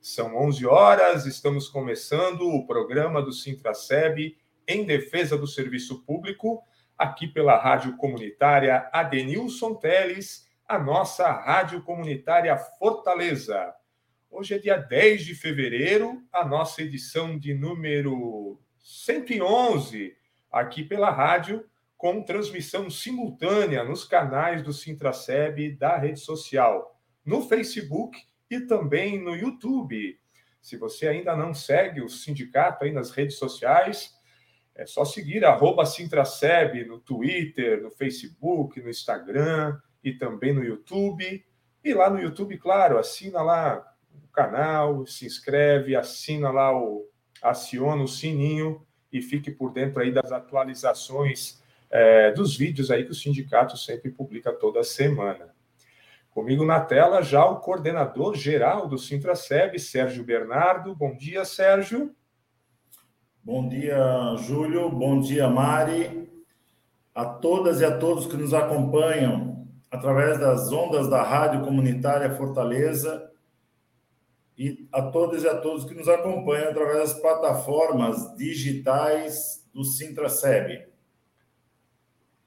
são 11 horas, estamos começando o programa do Sintraceb em defesa do serviço público, aqui pela Rádio Comunitária Adenilson Teles, a nossa Rádio Comunitária Fortaleza. Hoje é dia 10 de fevereiro, a nossa edição de número 111, aqui pela rádio, com transmissão simultânea nos canais do Sintraceb da rede social, no Facebook e também no YouTube. Se você ainda não segue o sindicato aí nas redes sociais, é só seguir arroba Sintraceb no Twitter, no Facebook, no Instagram e também no YouTube. E lá no YouTube, claro, assina lá o canal, se inscreve, assina lá o aciona o sininho e fique por dentro aí das atualizações é, dos vídeos aí que o sindicato sempre publica toda semana. Comigo na tela já o coordenador geral do Sintraceb, Sérgio Bernardo. Bom dia, Sérgio. Bom dia, Júlio. Bom dia, Mari. A todas e a todos que nos acompanham através das ondas da Rádio Comunitária Fortaleza e a todas e a todos que nos acompanham através das plataformas digitais do Sintraceb.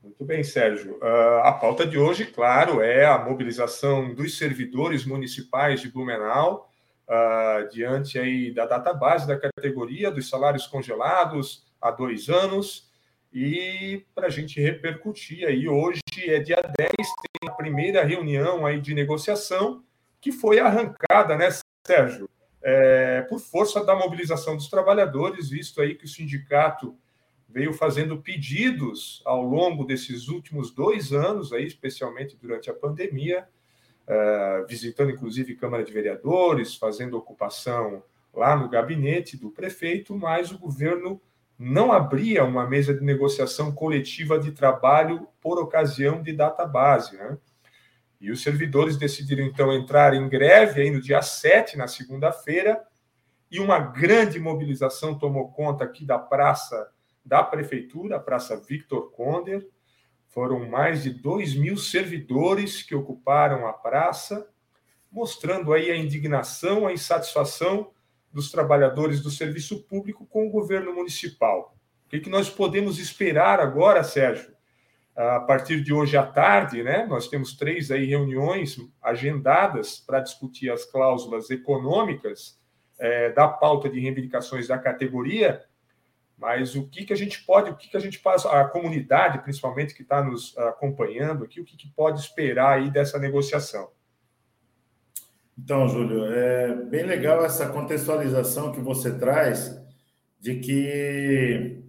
Muito bem, Sérgio. Uh, a pauta de hoje, claro, é a mobilização dos servidores municipais de Blumenau uh, diante aí da database da categoria dos salários congelados há dois anos. E para a gente repercutir aí, hoje é dia 10, tem a primeira reunião aí de negociação que foi arrancada, né, Sérgio? É, por força da mobilização dos trabalhadores, visto aí que o sindicato veio fazendo pedidos ao longo desses últimos dois anos, aí, especialmente durante a pandemia, uh, visitando inclusive Câmara de Vereadores, fazendo ocupação lá no gabinete do prefeito, mas o governo não abria uma mesa de negociação coletiva de trabalho por ocasião de data base. Né? E os servidores decidiram então entrar em greve aí no dia 7, na segunda-feira, e uma grande mobilização tomou conta aqui da Praça da Prefeitura, a Praça Victor Conder. Foram mais de 2 mil servidores que ocuparam a praça, mostrando aí a indignação, a insatisfação dos trabalhadores do serviço público com o governo municipal. O que, que nós podemos esperar agora, Sérgio? A partir de hoje à tarde, né, nós temos três aí reuniões agendadas para discutir as cláusulas econômicas é, da pauta de reivindicações da categoria mas o que, que a gente pode, o que, que a gente passa, a comunidade, principalmente, que está nos acompanhando aqui, o que, que pode esperar aí dessa negociação? Então, Júlio, é bem legal essa contextualização que você traz de que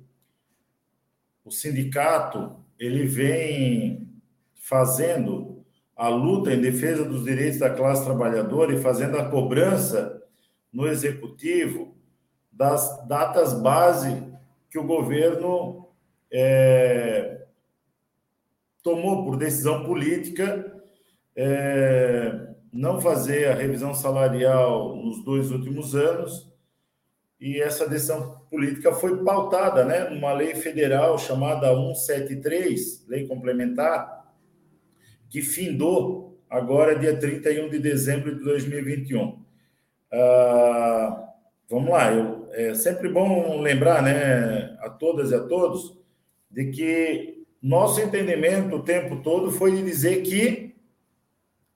o sindicato ele vem fazendo a luta em defesa dos direitos da classe trabalhadora e fazendo a cobrança no executivo das datas base que o governo é, tomou por decisão política é, não fazer a revisão salarial nos dois últimos anos e essa decisão política foi pautada, né, numa lei federal chamada 173, lei complementar, que findou agora dia 31 de dezembro de 2021. Ah, vamos lá, eu é sempre bom lembrar, né, a todas e a todos, de que nosso entendimento o tempo todo foi de dizer que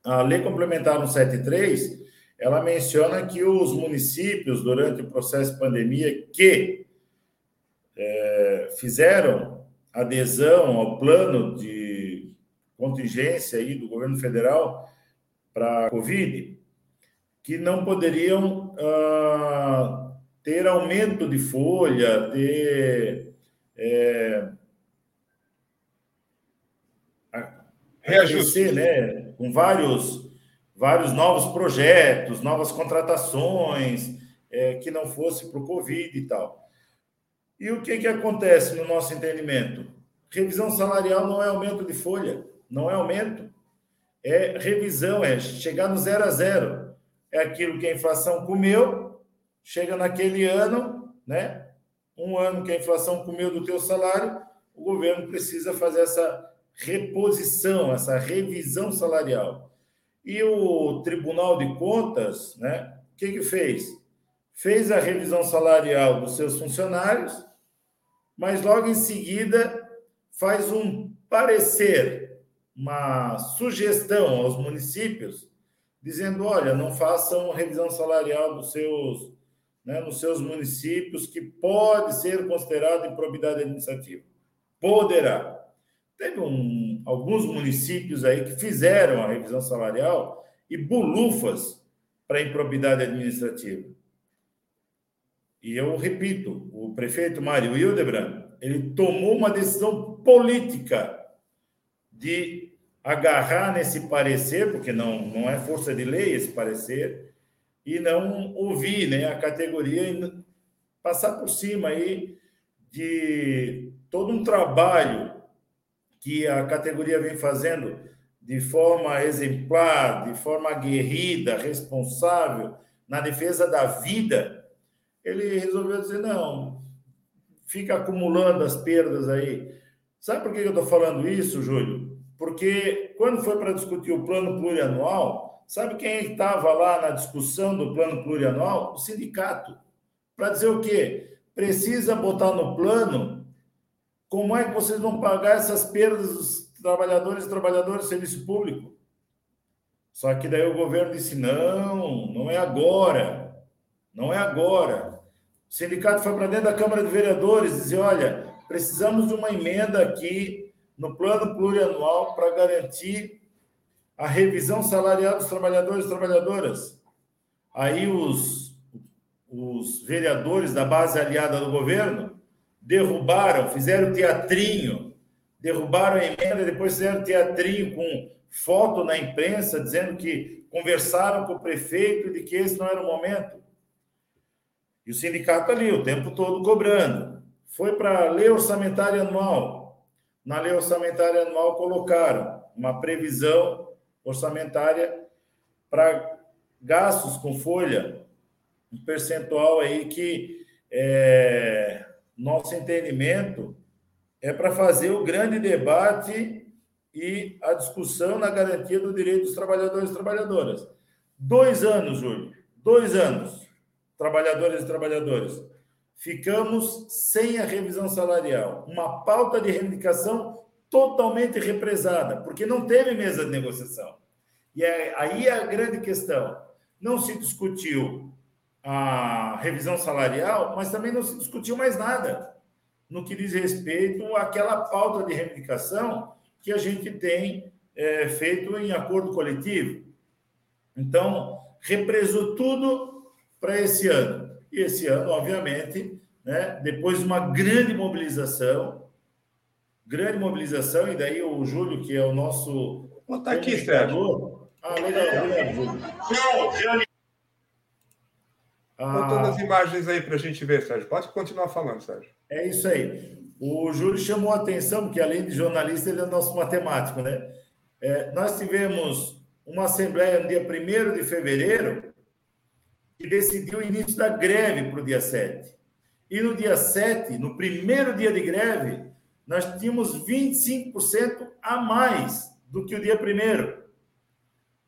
a Lei Complementar 173, ela menciona que os municípios, durante o processo de pandemia, que é, fizeram adesão ao plano de contingência aí do governo federal para a Covid, que não poderiam ah, ter aumento de folha, ter. É, reajuste, né? Com vários, vários novos projetos, novas contratações, é, que não fosse para o Covid e tal. E o que, que acontece no nosso entendimento? Revisão salarial não é aumento de folha, não é aumento. É revisão, é chegar no zero a zero. É aquilo que a inflação comeu, chega naquele ano, né? Um ano que a inflação comeu do teu salário, o governo precisa fazer essa reposição, essa revisão salarial. E o Tribunal de Contas, né? O que, que fez? Fez a revisão salarial dos seus funcionários, mas logo em seguida faz um parecer, uma sugestão aos municípios, dizendo: olha, não façam revisão salarial dos seus, né, nos seus municípios, que pode ser considerado improbidade administrativa. Poderá. Teve um, alguns municípios aí que fizeram a revisão salarial e bulufas para improbidade administrativa. E eu repito, o prefeito Mário Hildebrand, ele tomou uma decisão política de agarrar nesse parecer, porque não, não é força de lei esse parecer, e não ouvir né, a categoria e passar por cima aí de todo um trabalho que a categoria vem fazendo de forma exemplar, de forma aguerrida, responsável, na defesa da vida ele resolveu dizer: não, fica acumulando as perdas aí. Sabe por que eu estou falando isso, Júlio? Porque quando foi para discutir o plano plurianual, sabe quem estava lá na discussão do plano plurianual? O sindicato. Para dizer o quê? Precisa botar no plano como é que vocês vão pagar essas perdas dos trabalhadores e trabalhadoras do serviço público. Só que daí o governo disse: não, não é agora. Não é agora. O sindicato foi para dentro da Câmara de Vereadores disse: olha, precisamos de uma emenda aqui no plano plurianual para garantir a revisão salarial dos trabalhadores e trabalhadoras. Aí os, os vereadores da base aliada do governo derrubaram, fizeram teatrinho, derrubaram a emenda, depois fizeram teatrinho com foto na imprensa dizendo que conversaram com o prefeito de que esse não era o momento. E o sindicato ali, o tempo todo cobrando. Foi para a lei orçamentária anual. Na lei orçamentária anual colocaram uma previsão orçamentária para gastos com folha, um percentual aí que é, nosso entendimento é para fazer o grande debate e a discussão na garantia do direito dos trabalhadores e trabalhadoras. Dois anos, Júlio, dois anos trabalhadoras e trabalhadores. Ficamos sem a revisão salarial, uma pauta de reivindicação totalmente represada, porque não teve mesa de negociação. E é, aí é a grande questão. Não se discutiu a revisão salarial, mas também não se discutiu mais nada no que diz respeito àquela pauta de reivindicação que a gente tem é, feito em acordo coletivo. Então, represou tudo para esse ano. E esse ano, obviamente, né, depois de uma grande mobilização, grande mobilização, e daí o Júlio, que é o nosso. Está aqui, Sérgio. Ah, legal, Júlio. Ah, todas as imagens aí para a gente ver, Sérgio. Pode continuar falando, Sérgio. É isso aí. O Júlio chamou a atenção, porque além de jornalista, ele é nosso matemático, né? É, nós tivemos uma assembleia no dia 1 de fevereiro, que decidiu o início da greve para o dia 7. E no dia 7, no primeiro dia de greve, nós tínhamos 25% a mais do que o dia primeiro.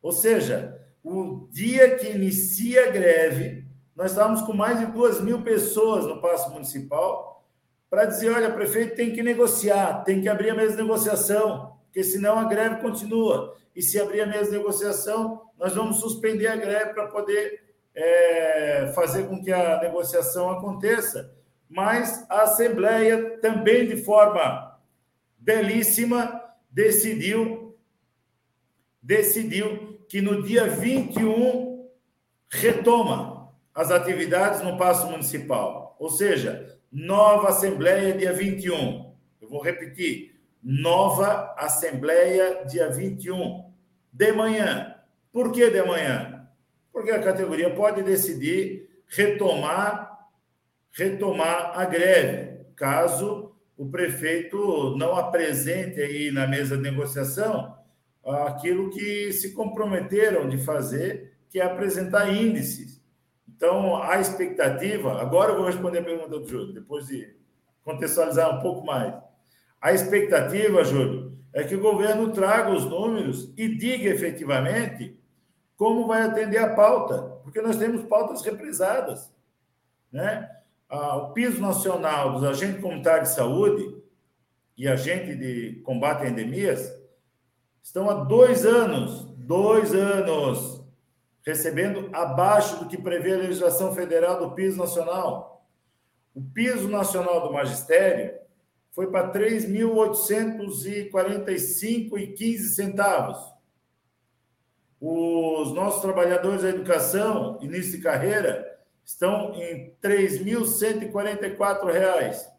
Ou seja, o dia que inicia a greve, nós estávamos com mais de duas mil pessoas no Paço Municipal para dizer: olha, prefeito tem que negociar, tem que abrir a mesa de negociação, porque senão a greve continua. E se abrir a mesa de negociação, nós vamos suspender a greve para poder é, fazer com que a negociação aconteça, mas a Assembleia também, de forma belíssima, decidiu, decidiu que no dia 21 retoma as atividades no Paço Municipal. Ou seja, nova Assembleia dia 21. Eu vou repetir. Nova Assembleia dia 21 de manhã. Por que de manhã? Porque a categoria pode decidir retomar retomar a greve, caso o prefeito não apresente aí na mesa de negociação aquilo que se comprometeram de fazer, que é apresentar índices. Então, a expectativa, agora eu vou responder a pergunta do Júlio, depois de contextualizar um pouco mais. A expectativa, Júlio, é que o governo traga os números e diga efetivamente como vai atender a pauta, porque nós temos pautas represadas. Né? Ah, o piso nacional dos agentes comunitários de saúde e agentes de combate a endemias estão há dois anos, dois anos, recebendo abaixo do que prevê a legislação federal do piso nacional. O piso nacional do magistério foi para 3.845,15 centavos. Os nossos trabalhadores da educação, início de carreira, estão em R$ 3.144.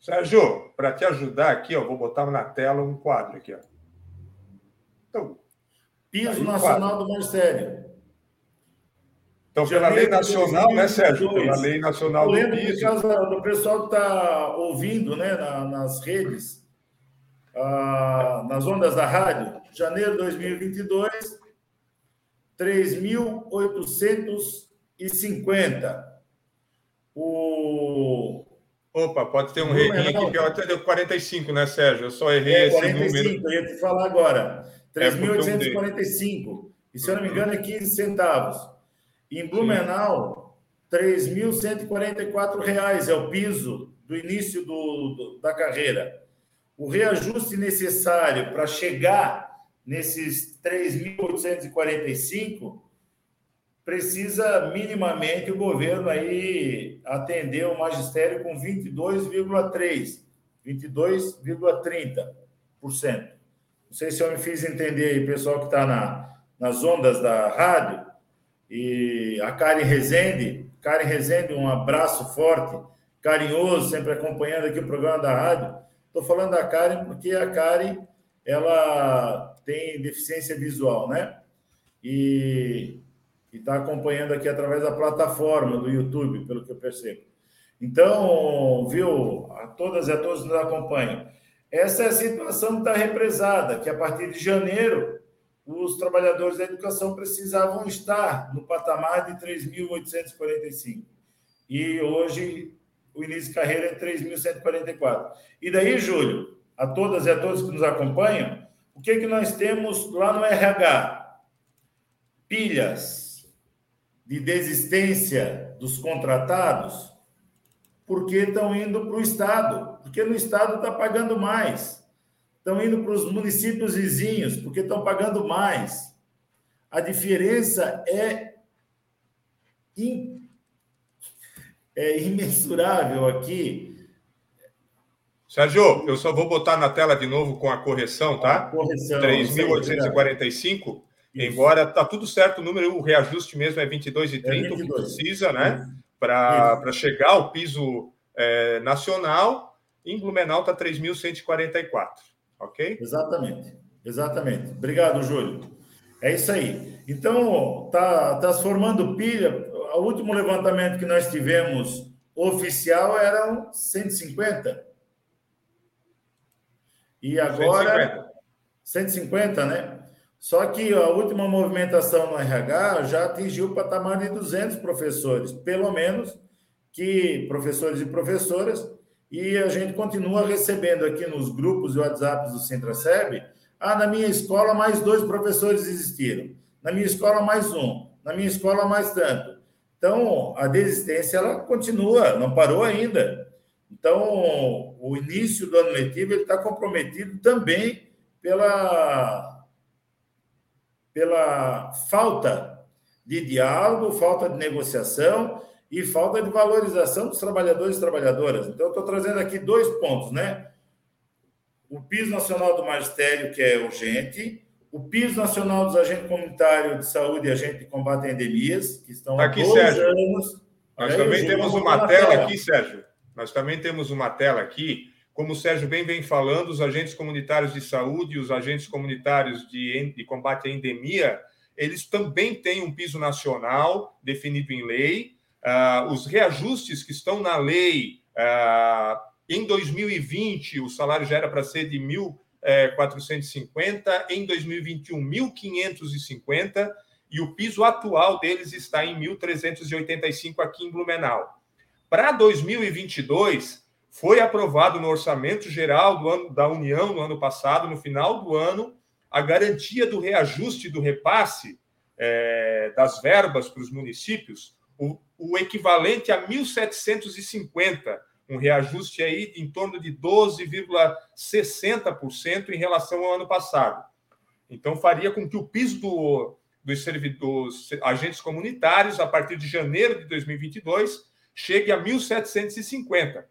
Sérgio, para te ajudar aqui, ó, vou botar na tela um quadro aqui. Ó. Então, Piso Nacional quadro. do Magistério. Então, pela lei nacional, né, Sérgio? Pela lei nacional do piso. Por causa do pessoal que está ouvindo né, na, nas redes, ah, nas ondas da rádio, janeiro de 2022, 3.850. O... Opa, pode ter um errinho aqui, que eu até deu 45, né, Sérgio? Eu só errei é, esse 45, número. Eu ia te falar agora. 3.845. É e, se eu não me engano, é 15 centavos. Em Blumenau, R$ 3.144 é o piso do início do, do, da carreira. O reajuste necessário para chegar nesses 3.845 precisa minimamente o governo aí atender o magistério com 22,3, 22,30%. Não sei se eu me fiz entender aí, pessoal que está na, nas ondas da rádio, e a Karen Rezende, Karen Rezende, um abraço forte, carinhoso, sempre acompanhando aqui o programa da rádio. Estou falando da Karen porque a Karen ela tem deficiência visual, né? E está acompanhando aqui através da plataforma do YouTube, pelo que eu percebo. Então, viu, a todas e a todos nos acompanham. Essa é a situação que está represada, que a partir de janeiro os trabalhadores da educação precisavam estar no patamar de 3.845. E hoje o início de carreira é 3.144. E daí, Júlio, a todas e a todos que nos acompanham, o que, é que nós temos lá no RH? Pilhas de desistência dos contratados, porque estão indo para o Estado, porque no Estado está pagando mais estão indo para os municípios vizinhos, porque estão pagando mais. A diferença é, in... é imensurável aqui. Sérgio, eu só vou botar na tela de novo com a correção, tá? A correção. 3.845. Embora está tudo certo, o número, o reajuste mesmo é 22,30, é o que precisa, né? Para chegar ao piso é, nacional, em Blumenau está 3.144 ok? Exatamente, exatamente. Obrigado, Júlio. É isso aí. Então, tá transformando pilha. O último levantamento que nós tivemos oficial eram 150. E agora 150, 150 né? Só que a última movimentação no RH já atingiu o patamar de 200 professores, pelo menos que professores e professoras e a gente continua recebendo aqui nos grupos e WhatsApps do Centra-SEB, ah, na minha escola mais dois professores existiram, na minha escola mais um, na minha escola mais tanto. Então, a desistência ela continua, não parou ainda. Então, o início do ano letivo está comprometido também pela, pela falta de diálogo, falta de negociação e falta de valorização dos trabalhadores e trabalhadoras. Então, estou trazendo aqui dois pontos, né? O piso nacional do magistério, que é urgente, o piso nacional dos agentes comunitários de saúde e agentes de combate a endemias, que estão tá aqui, há dois Sérgio. anos. Nós também temos uma tela, tela aqui, Sérgio. Nós também temos uma tela aqui. Como o Sérgio bem vem falando, os agentes comunitários de saúde e os agentes comunitários de, de combate à endemia, eles também têm um piso nacional definido em lei, Uh, os reajustes que estão na lei, uh, em 2020, o salário já era para ser de 1.450, eh, em 2021, 1.550, e o piso atual deles está em 1.385 aqui em Blumenau. Para 2022, foi aprovado no orçamento geral do ano, da União no ano passado, no final do ano, a garantia do reajuste do repasse é, das verbas para os municípios, o, o equivalente a 1.750, um reajuste aí em torno de 12,60% em relação ao ano passado. Então, faria com que o piso do, dos, dos agentes comunitários, a partir de janeiro de 2022, chegue a 1.750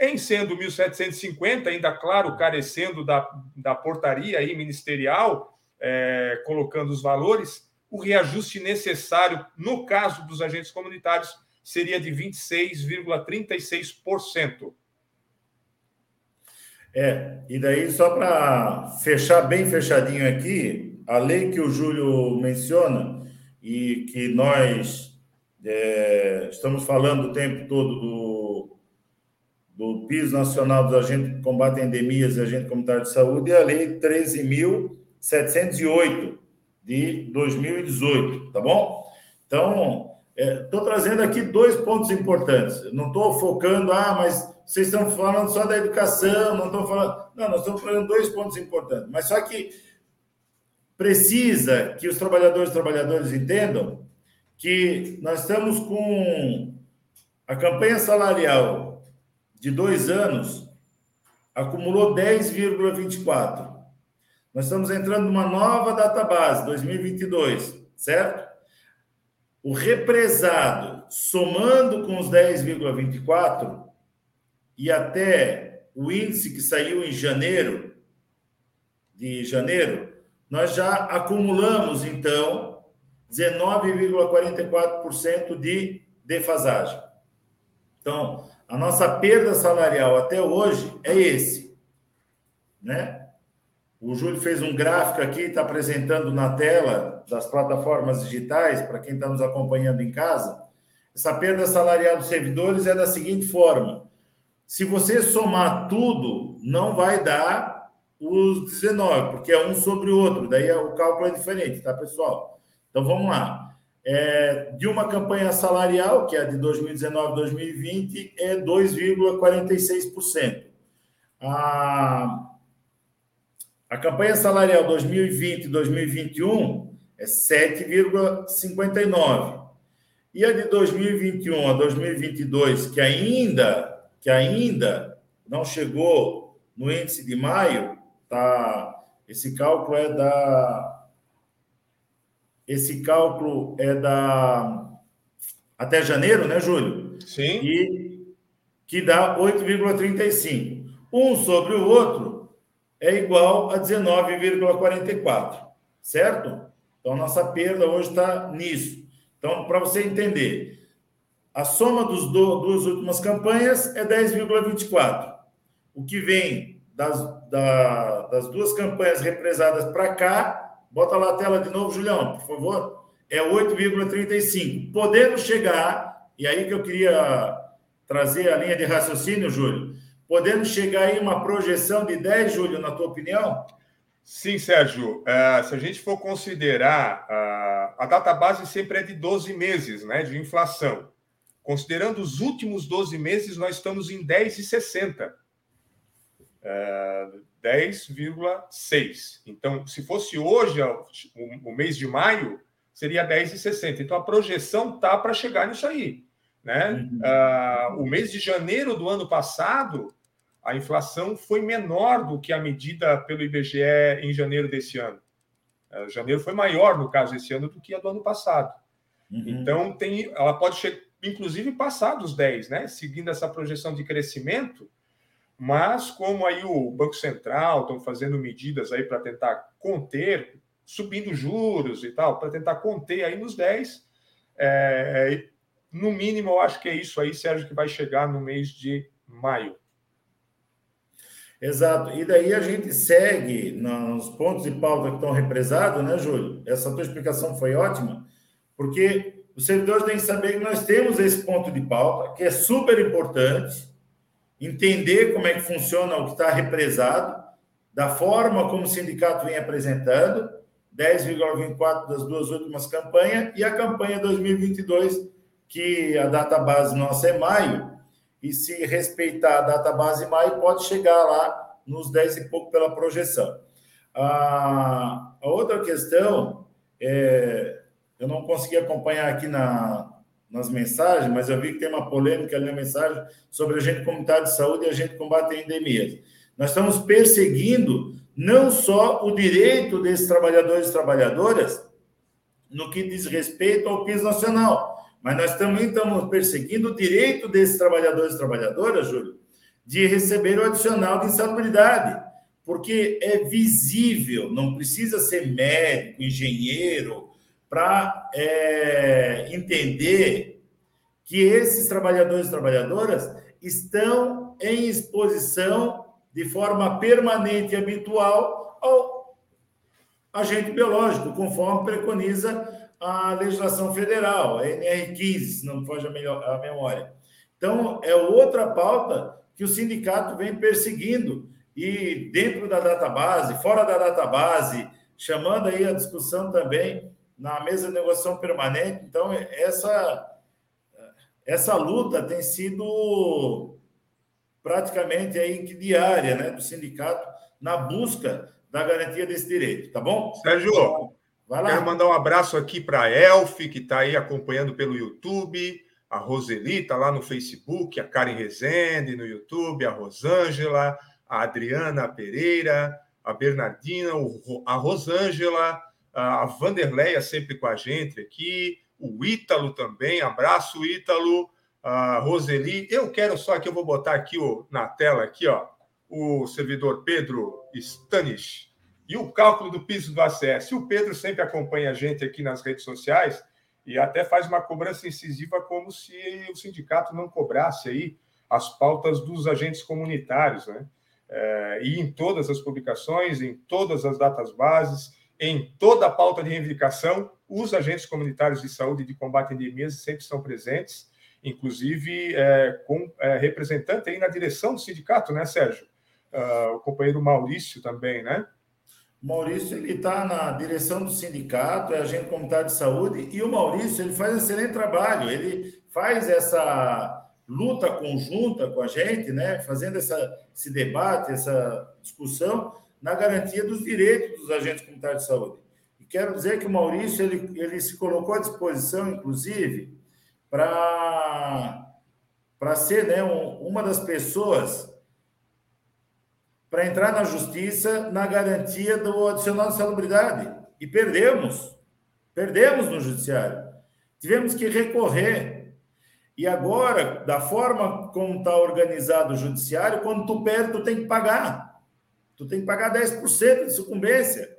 em sendo 1.750, ainda claro, carecendo da, da portaria aí ministerial, é, colocando os valores, o reajuste necessário, no caso dos agentes comunitários, seria de 26,36%. É, e daí, só para fechar bem fechadinho aqui, a lei que o Júlio menciona e que nós é, estamos falando o tempo todo do do piso nacional dos agentes que combatem endemias e agentes comunitários de saúde e a lei 13.708 de 2018, tá bom? Então, estou é, trazendo aqui dois pontos importantes. não estou focando, ah, mas vocês estão falando só da educação, não estão falando. Não, nós estamos falando dois pontos importantes. Mas só que precisa que os trabalhadores e trabalhadoras entendam que nós estamos com a campanha salarial de dois anos, acumulou 10,24. Nós estamos entrando numa nova database, 2022, certo? O represado, somando com os 10,24 e até o índice que saiu em janeiro, de janeiro, nós já acumulamos, então, 19,44% de defasagem. Então, a nossa perda salarial até hoje é esse, né? O Júlio fez um gráfico aqui, está apresentando na tela das plataformas digitais, para quem está nos acompanhando em casa. Essa perda salarial dos servidores é da seguinte forma: se você somar tudo, não vai dar os 19, porque é um sobre o outro, daí o cálculo é diferente, tá, pessoal? Então vamos lá é, de uma campanha salarial, que é de 2019-2020, é 2,46%. A, a campanha salarial 2020-2021 é 7,59%. E a de 2021 a 2022, que ainda, que ainda não chegou no índice de maio, tá, esse cálculo é da esse cálculo é da até janeiro, né, Júlio? Sim. E que dá 8,35. Um sobre o outro é igual a 19,44, certo? Então, nossa perda hoje está nisso. Então, para você entender, a soma dos do, duas últimas campanhas é 10,24. O que vem das, da, das duas campanhas represadas para cá Bota lá a tela de novo, Julião, por favor. É 8,35. Podendo chegar, e aí que eu queria trazer a linha de raciocínio, Júlio, podendo chegar aí uma projeção de 10, Júlio, na tua opinião? Sim, Sérgio. Uh, se a gente for considerar, uh, a data base sempre é de 12 meses né, de inflação. Considerando os últimos 12 meses, nós estamos em 10,60. Uh, 10,6. Então, se fosse hoje, o, mês de maio, seria 10,60. Então, a projeção tá para chegar nisso aí. Né? Uhum. Uh, o mês de janeiro do ano passado, a inflação foi menor do que a medida pelo IBGE em janeiro desse ano. Uh, janeiro foi maior, no caso, esse ano, do que a do ano passado. Uhum. Então, tem, ela pode, inclusive, passar dos 10, né? Seguindo essa projeção de crescimento, mas como aí o Banco Central estão fazendo medidas aí para tentar conter, subindo juros e tal, para tentar conter aí nos 10, é, no mínimo eu acho que é isso aí, Sérgio, que vai chegar no mês de maio. Exato. E daí a gente segue nos pontos de pauta que estão represados, né, Júlio? Essa tua explicação foi ótima, porque Os servidores têm que saber que nós temos esse ponto de pauta, que é super importante, entender como é que funciona o que está represado, da forma como o sindicato vem apresentando, 10,24 das duas últimas campanhas, e a campanha 2022, que a data base nossa é maio, e se respeitar a data base maio, pode chegar lá nos 10 e pouco pela projeção. A, a outra questão, é, eu não consegui acompanhar aqui na, nas mensagens, mas eu vi que tem uma polêmica ali na mensagem sobre agente comunitário de saúde e agente combate a endemias. Nós estamos perseguindo não só o direito desses trabalhadores e trabalhadoras no que diz respeito ao piso nacional, mas nós também estamos perseguindo o direito desses trabalhadores e trabalhadoras, Júlio, de receber o adicional de insalubridade, porque é visível, não precisa ser médico, engenheiro, para é, entender que esses trabalhadores e trabalhadoras estão em exposição de forma permanente e habitual ao agente biológico, conforme preconiza a legislação federal, a NR15, se não me foge a memória. Então, é outra pauta que o sindicato vem perseguindo, e dentro da database, fora da database, chamando aí a discussão também na mesa de negociação permanente. Então, essa, essa luta tem sido praticamente aí diária né, do sindicato na busca da garantia desse direito, tá bom? Sérgio, Vai lá. quero mandar um abraço aqui para a Elf, que está aí acompanhando pelo YouTube, a Roseli está lá no Facebook, a Karen Rezende no YouTube, a Rosângela, a Adriana Pereira, a Bernardina, a Rosângela, a Vanderleia sempre com a gente aqui, o Ítalo também, abraço Ítalo, a Roseli. Eu quero só que eu vou botar aqui ó, na tela aqui, ó, o servidor Pedro Stanis e o cálculo do piso do ACS. O Pedro sempre acompanha a gente aqui nas redes sociais e até faz uma cobrança incisiva como se o sindicato não cobrasse aí as pautas dos agentes comunitários, né? É, e em todas as publicações, em todas as datas bases, em toda a pauta de reivindicação, os agentes comunitários de saúde de combate a endemias sempre estão presentes, inclusive é, com é, representante aí na direção do sindicato, né, Sérgio? Uh, o companheiro Maurício também, né? Maurício ele está na direção do sindicato, é agente comunitário de saúde, e o Maurício ele faz um excelente trabalho, ele faz essa luta conjunta com a gente, né, fazendo essa, esse debate, essa discussão, na garantia dos direitos dos agentes comunitários de saúde. E quero dizer que o Maurício ele, ele se colocou à disposição, inclusive, para ser né, um, uma das pessoas para entrar na justiça na garantia do adicional de salubridade. E perdemos. Perdemos no judiciário. Tivemos que recorrer. E agora, da forma como está organizado o judiciário, quando tu perde, tu tem que pagar tu tem que pagar 10% de sucumbência.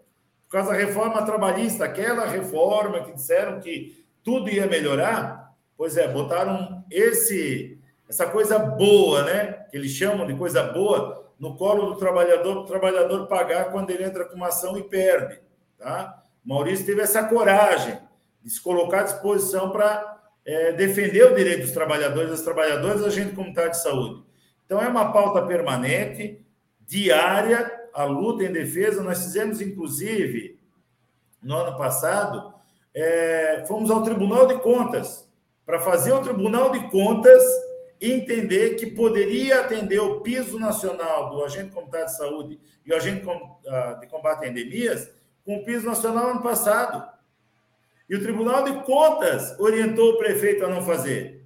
Por causa da reforma trabalhista, aquela reforma que disseram que tudo ia melhorar, pois é, botaram esse essa coisa boa, né? Que eles chamam de coisa boa, no colo do trabalhador, o trabalhador pagar quando ele entra com uma ação e perde. Tá? Maurício teve essa coragem de se colocar à disposição para é, defender o direito dos trabalhadores, das trabalhadoras, da gente comunitária de saúde. Então, é uma pauta permanente diária a luta em defesa. Nós fizemos, inclusive, no ano passado, é, fomos ao Tribunal de Contas para fazer o Tribunal de Contas entender que poderia atender o piso nacional do agente comunitário de saúde e o agente ah, de combate a endemias com o piso nacional ano passado. E o Tribunal de Contas orientou o prefeito a não fazer.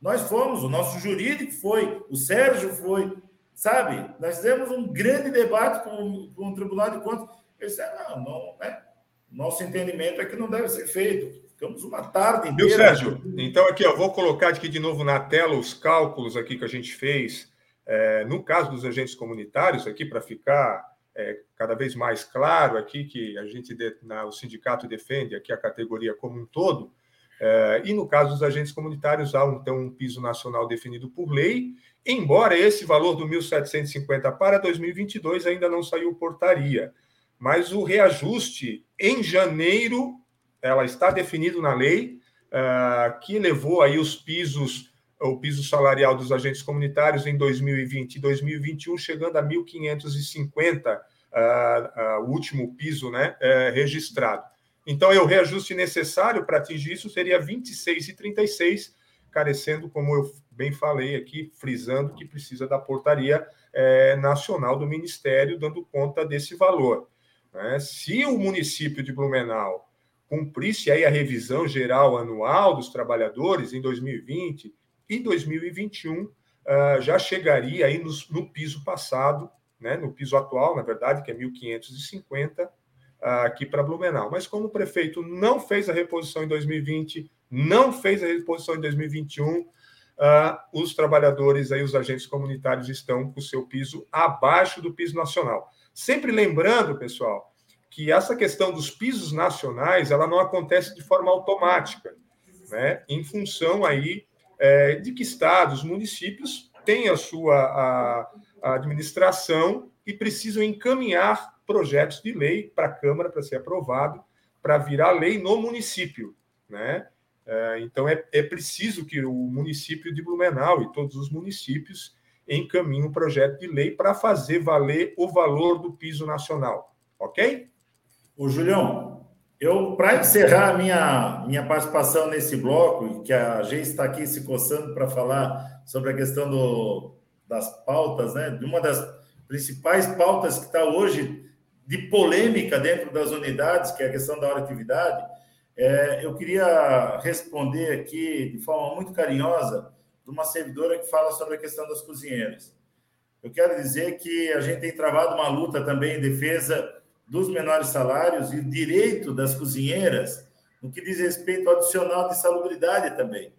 Nós fomos, o nosso jurídico foi, o Sérgio foi, Sabe? Nós fizemos um grande debate com, com o Tribunal de Contas. Eles disseram, não, não, né? Nosso entendimento é que não deve ser feito. Ficamos uma tarde inteira. Viu, Sérgio? Então, aqui, eu vou colocar aqui de novo na tela os cálculos aqui que a gente fez. É, no caso dos agentes comunitários, aqui para ficar é, cada vez mais claro aqui que a gente, na, o sindicato defende aqui a categoria como um todo, é, e no caso dos agentes comunitários, há então um piso nacional definido por lei Embora esse valor do 1.750 para 2022 ainda não saiu portaria, mas o reajuste em janeiro, ela está definido na lei, uh, que levou aí os pisos, o piso salarial dos agentes comunitários em 2020 e 2021, chegando a 1.550, uh, uh, o último piso né, uh, registrado. Então, o reajuste necessário para atingir isso seria 26,36, carecendo, como eu bem falei aqui, frisando que precisa da portaria é, nacional do Ministério dando conta desse valor. Né? Se o município de Blumenau cumprisse aí a revisão geral anual dos trabalhadores em 2020 e 2021, uh, ah, já chegaria aí no, no piso passado, né, no piso atual, na verdade, que é 1.550, aqui para Blumenau. Mas como o prefeito não fez a reposição em 2020, não fez a reposição em 2021, uh, os trabalhadores aí, os agentes comunitários estão com o seu piso abaixo do piso nacional. Sempre lembrando, pessoal, que essa questão dos pisos nacionais, ela não acontece de forma automática, né? Em função aí é, de que estados, municípios têm a sua a, a administração e precisam encaminhar projetos de lei para a Câmara para ser aprovado, para virar lei no município. Né? É, então, é, é preciso que o município de Blumenau e todos os municípios encaminhem um projeto de lei para fazer valer o valor do piso nacional. Ok? O Julião, eu, para encerrar a minha, minha participação nesse bloco, que a gente está aqui se coçando para falar sobre a questão do, das pautas, né? De uma das principais pautas que está hoje de polêmica dentro das unidades, que é a questão da hora atividade, é, eu queria responder aqui de forma muito carinhosa de uma servidora que fala sobre a questão das cozinheiras. Eu quero dizer que a gente tem travado uma luta também em defesa dos menores salários e o direito das cozinheiras no que diz respeito ao adicional de salubridade também.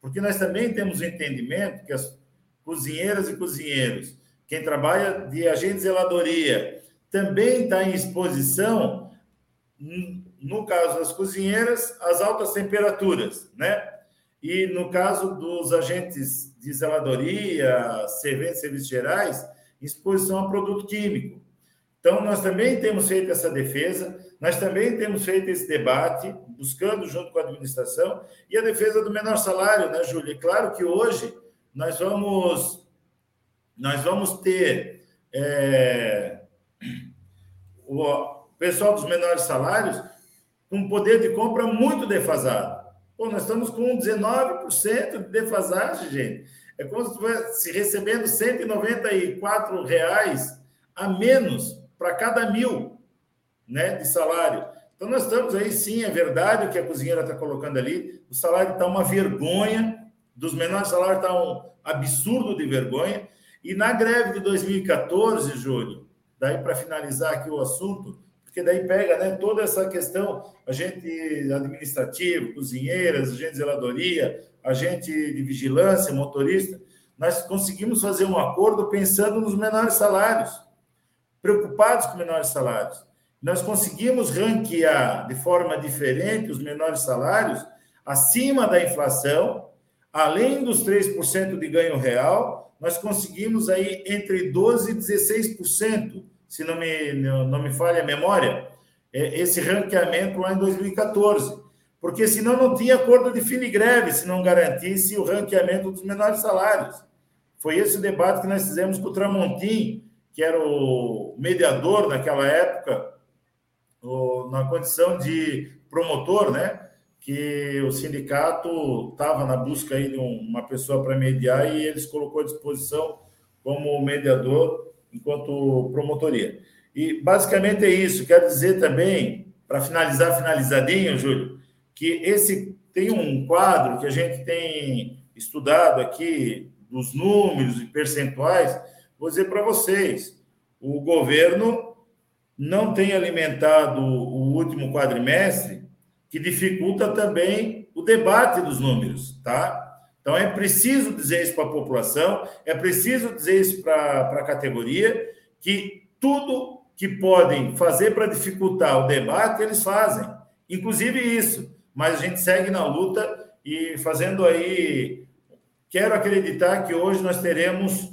Porque nós também temos o entendimento que as cozinheiras e cozinheiros, quem trabalha de agente de zeladoria, também está em exposição, no caso das cozinheiras, às altas temperaturas, né? E no caso dos agentes de zeladoria, serventes, serviços gerais, exposição a produto químico. Então, nós também temos feito essa defesa, nós também temos feito esse debate, buscando junto com a administração, e a defesa do menor salário, né, Júlia? Claro que hoje nós vamos, nós vamos ter é, o pessoal dos menores salários com poder de compra muito defasado. Pô, nós estamos com 19% de defasagem, gente. É como se estivesse recebendo 194 reais a menos para cada mil né, de salário. Então, nós estamos aí, sim, é verdade o que a cozinheira está colocando ali. O salário está uma vergonha, dos menores salários está um absurdo de vergonha. E na greve de 2014, Júlio, daí para finalizar aqui o assunto, porque daí pega né, toda essa questão, agente administrativo, cozinheiras, agente de zeladoria, agente de vigilância, motorista, nós conseguimos fazer um acordo pensando nos menores salários, preocupados com menores salários. Nós conseguimos ranquear de forma diferente os menores salários acima da inflação, além dos 3% de ganho real, nós conseguimos aí entre 12% e 16% se não me, não me falha a memória, é, esse ranqueamento lá em 2014. Porque senão não tinha acordo de fim greve se não garantisse o ranqueamento dos menores salários. Foi esse o debate que nós fizemos com o Tramontim, que era o mediador naquela época, na condição de promotor, né? Que o sindicato estava na busca aí de uma pessoa para mediar e eles colocou à disposição como mediador enquanto promotoria. E basicamente é isso. Quero dizer também, para finalizar, finalizadinho, Júlio, que esse tem um quadro que a gente tem estudado aqui dos números e percentuais. Vou dizer para vocês, o governo não tem alimentado o último quadrimestre, que dificulta também o debate dos números, tá? Então é preciso dizer isso para a população, é preciso dizer isso para a categoria, que tudo que podem fazer para dificultar o debate, eles fazem, inclusive isso. Mas a gente segue na luta e fazendo aí. Quero acreditar que hoje nós teremos,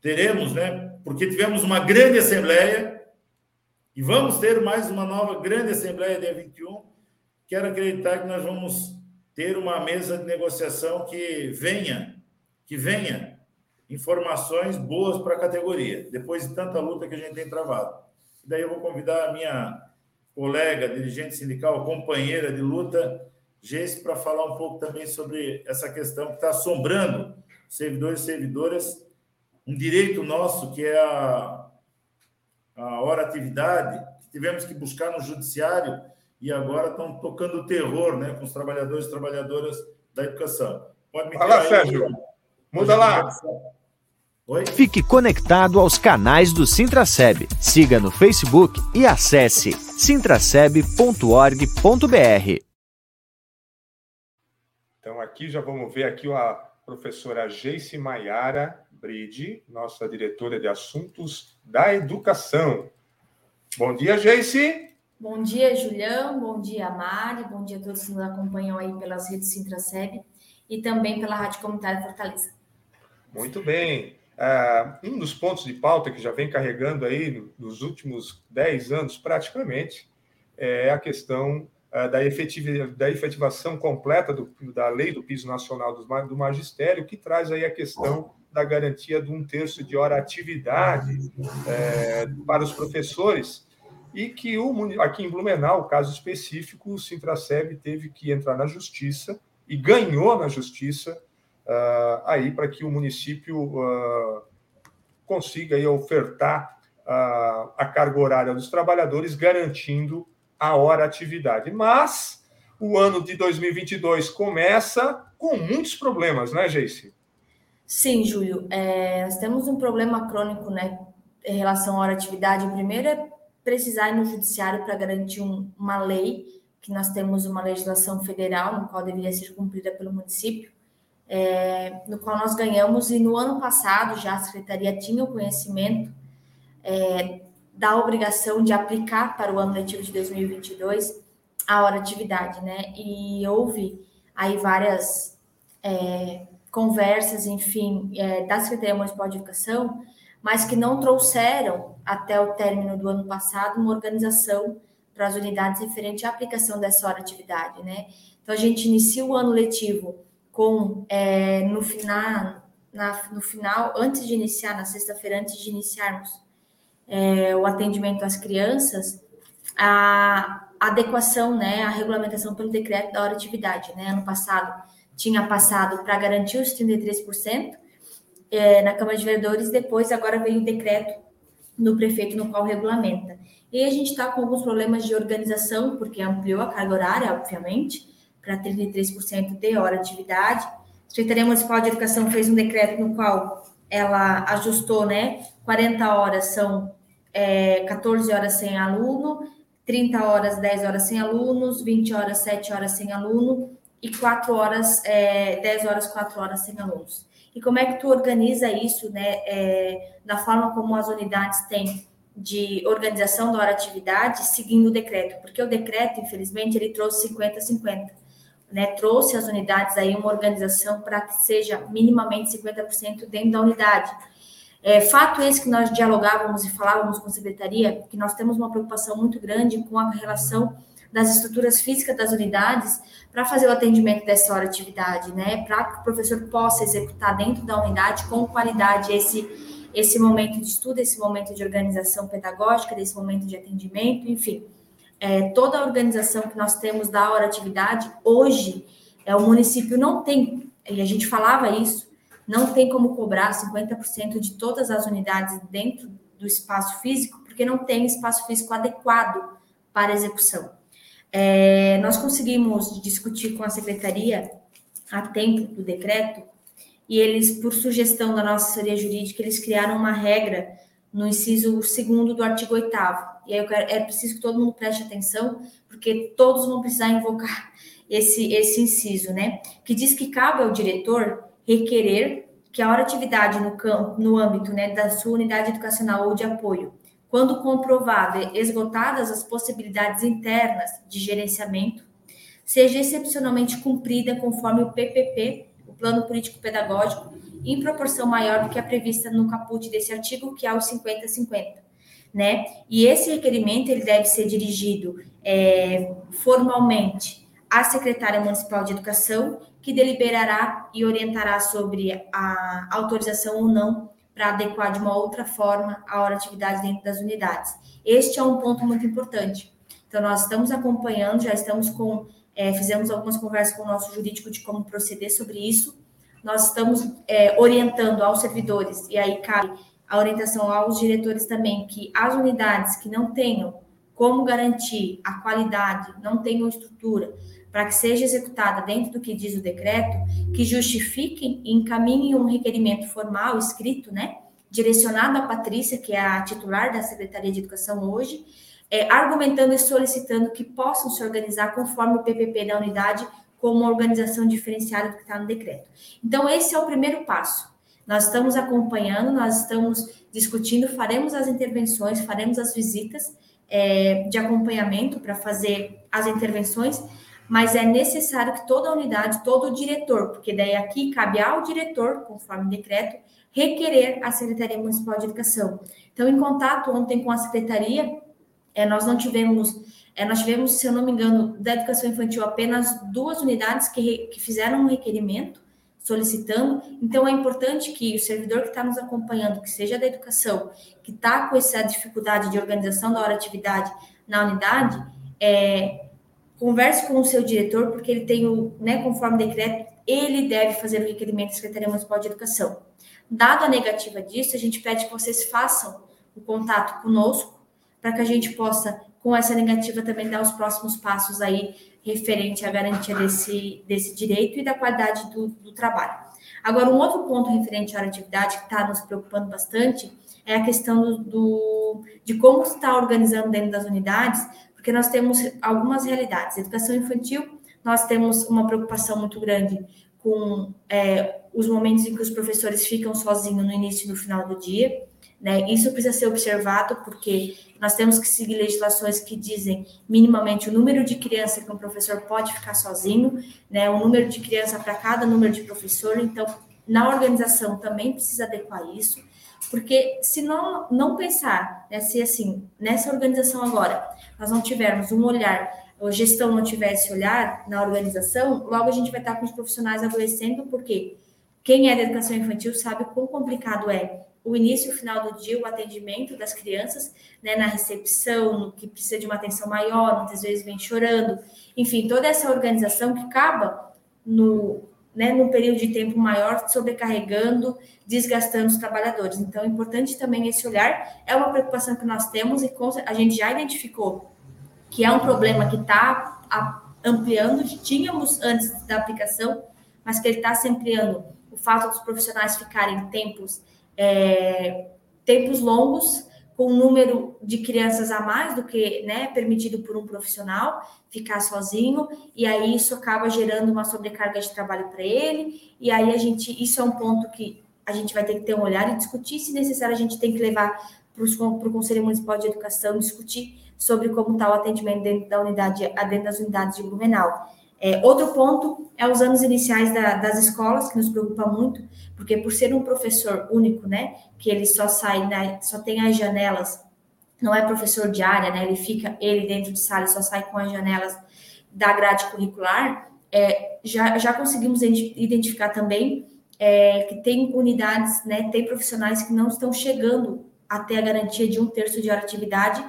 teremos, né? Porque tivemos uma grande assembleia e vamos ter mais uma nova grande assembleia dia 21. Quero acreditar que nós vamos ter uma mesa de negociação que venha, que venha informações boas para a categoria, depois de tanta luta que a gente tem travado. E daí eu vou convidar a minha colega, dirigente sindical, companheira de luta, Geice, para falar um pouco também sobre essa questão que está assombrando servidores e servidoras, um direito nosso que é a, a hora atividade, que tivemos que buscar no judiciário e agora estão tocando terror né, com os trabalhadores e trabalhadoras da educação. Pode me Fala, Sérgio. Muda lá. Oi? Fique conectado aos canais do Sintraceb. Siga no Facebook e acesse sintraceb.org.br. Então aqui já vamos ver aqui a professora Geice Maiara Bride, nossa diretora de assuntos da educação. Bom dia, Geice. Bom dia, Julião. Bom dia, Mari. Bom dia a todos que nos acompanham aí pelas redes Sintraceb e também pela Rádio Comunitária Fortaleza. Muito bem. Uh, um dos pontos de pauta que já vem carregando aí nos últimos 10 anos, praticamente, é a questão uh, da, da efetivação completa do, da lei do piso nacional do, do magistério, que traz aí a questão da garantia de um terço de hora atividade é, para os professores e que o, aqui em Blumenau, o caso específico, o Sintraceb teve que entrar na justiça e ganhou na justiça uh, aí para que o município uh, consiga aí, ofertar uh, a carga horária dos trabalhadores, garantindo a hora atividade. Mas o ano de 2022 começa com muitos problemas, né, Geice? Sim, Júlio. É, nós temos um problema crônico né, em relação à hora atividade. O primeiro é precisar ir no judiciário para garantir um, uma lei, que nós temos uma legislação federal, no qual deveria ser cumprida pelo município, é, no qual nós ganhamos, e no ano passado já a secretaria tinha o conhecimento é, da obrigação de aplicar para o ano letivo de 2022 a hora atividade, né? E houve aí várias é, conversas, enfim, é, da Secretaria Municipal de Educação, mas que não trouxeram até o término do ano passado uma organização para as unidades referente à aplicação dessa hora atividade, né? Então a gente inicia o ano letivo com é, no final, na, no final, antes de iniciar, na sexta-feira, antes de iniciarmos é, o atendimento às crianças, a adequação, né, a regulamentação pelo decreto da hora atividade, né? Ano passado tinha passado para garantir os 33%, é, na Câmara de Vereadores, depois agora veio o decreto do prefeito no qual regulamenta. E a gente está com alguns problemas de organização, porque ampliou a carga horária, obviamente, para 33% de hora de atividade. A Secretaria Municipal de Educação fez um decreto no qual ela ajustou, né? 40 horas são é, 14 horas sem aluno, 30 horas, 10 horas sem alunos, 20 horas, 7 horas sem aluno e 4 horas, é, 10 horas, 4 horas sem alunos e como é que tu organiza isso, né, é, da forma como as unidades têm de organização da hora atividade, seguindo o decreto, porque o decreto, infelizmente, ele trouxe 50-50, né, trouxe as unidades aí uma organização para que seja minimamente 50% dentro da unidade. É, fato esse que nós dialogávamos e falávamos com a secretaria, que nós temos uma preocupação muito grande com a relação das estruturas físicas das unidades para fazer o atendimento dessa hora de atividade, né? Para que o professor possa executar dentro da unidade com qualidade esse esse momento de estudo, esse momento de organização pedagógica, desse momento de atendimento, enfim, é, toda a organização que nós temos da hora atividade hoje, é, o município não tem, e a gente falava isso, não tem como cobrar 50% de todas as unidades dentro do espaço físico, porque não tem espaço físico adequado para execução. É, nós conseguimos discutir com a secretaria a tempo do decreto e eles, por sugestão da nossa assessoria jurídica, eles criaram uma regra no inciso segundo do artigo 8 E aí quero, é preciso que todo mundo preste atenção, porque todos vão precisar invocar esse, esse inciso, né? Que diz que cabe ao diretor requerer que a hora atividade no, campo, no âmbito né, da sua unidade educacional ou de apoio quando comprovado esgotadas as possibilidades internas de gerenciamento, seja excepcionalmente cumprida conforme o PPP, o Plano Político Pedagógico, em proporção maior do que a prevista no caput desse artigo, que é o 50-50. Né? E esse requerimento ele deve ser dirigido é, formalmente a secretária municipal de educação, que deliberará e orientará sobre a autorização ou não para adequar de uma outra forma a hora atividade dentro das unidades. Este é um ponto muito importante. Então, nós estamos acompanhando, já estamos com, é, fizemos algumas conversas com o nosso jurídico de como proceder sobre isso. Nós estamos é, orientando aos servidores, e aí cabe a orientação aos diretores também, que as unidades que não tenham como garantir a qualidade, não tenham estrutura, para que seja executada dentro do que diz o decreto, que justifiquem e encaminhem um requerimento formal, escrito, né, direcionado à Patrícia, que é a titular da Secretaria de Educação hoje, é, argumentando e solicitando que possam se organizar conforme o PPP da unidade, como uma organização diferenciada do que está no decreto. Então, esse é o primeiro passo. Nós estamos acompanhando, nós estamos discutindo, faremos as intervenções, faremos as visitas é, de acompanhamento para fazer as intervenções, mas é necessário que toda unidade, todo o diretor, porque daí aqui cabe ao diretor, conforme decreto, requerer a Secretaria Municipal de Educação. Então, em contato ontem com a Secretaria, é, nós não tivemos, é, nós tivemos, se eu não me engano, da Educação Infantil apenas duas unidades que, que fizeram um requerimento solicitando. Então, é importante que o servidor que está nos acompanhando, que seja da educação, que está com essa dificuldade de organização da hora atividade na unidade, é, converse com o seu diretor, porque ele tem o, né, conforme decreto, ele deve fazer o requerimento da Secretaria Municipal de Educação. Dado a negativa disso, a gente pede que vocês façam o contato conosco, para que a gente possa, com essa negativa, também dar os próximos passos aí referente à garantia desse, desse direito e da qualidade do, do trabalho. Agora, um outro ponto referente à atividade que está nos preocupando bastante é a questão do, do de como está organizando dentro das unidades porque nós temos algumas realidades. Educação infantil, nós temos uma preocupação muito grande com é, os momentos em que os professores ficam sozinhos no início e no final do dia. Né? Isso precisa ser observado, porque nós temos que seguir legislações que dizem minimamente o número de crianças que um professor pode ficar sozinho, né? o número de criança para cada número de professor. Então, na organização também precisa adequar isso. Porque se não, não pensar, né, se assim, nessa organização agora, nós não tivermos um olhar, a gestão não tivesse olhar na organização, logo a gente vai estar com os profissionais adoecendo, porque quem é da educação infantil sabe quão complicado é o início e o final do dia, o atendimento das crianças, né, na recepção, que precisa de uma atenção maior, muitas vezes vem chorando, enfim, toda essa organização que acaba no né, num período de tempo maior, sobrecarregando, desgastando os trabalhadores. Então, é importante também esse olhar, é uma preocupação que nós temos e a gente já identificou que é um problema que está ampliando, tínhamos antes da aplicação, mas que ele está se ampliando. O fato dos profissionais ficarem tempos, é, tempos longos, com um número de crianças a mais do que né, permitido por um profissional, ficar sozinho, e aí isso acaba gerando uma sobrecarga de trabalho para ele, e aí a gente, isso é um ponto que a gente vai ter que ter um olhar e discutir, se necessário a gente tem que levar para o Conselho Municipal de Educação, discutir sobre como está o atendimento dentro da unidade, dentro das unidades de Blumenau. É, outro ponto é os anos iniciais da, das escolas, que nos preocupa muito, porque por ser um professor único, né, que ele só sai, né, só tem as janelas, não é professor de área, né, ele fica, ele dentro de sala, só sai com as janelas da grade curricular, é, já, já conseguimos identificar também é, que tem unidades, né, tem profissionais que não estão chegando até a garantia de um terço de hora atividade,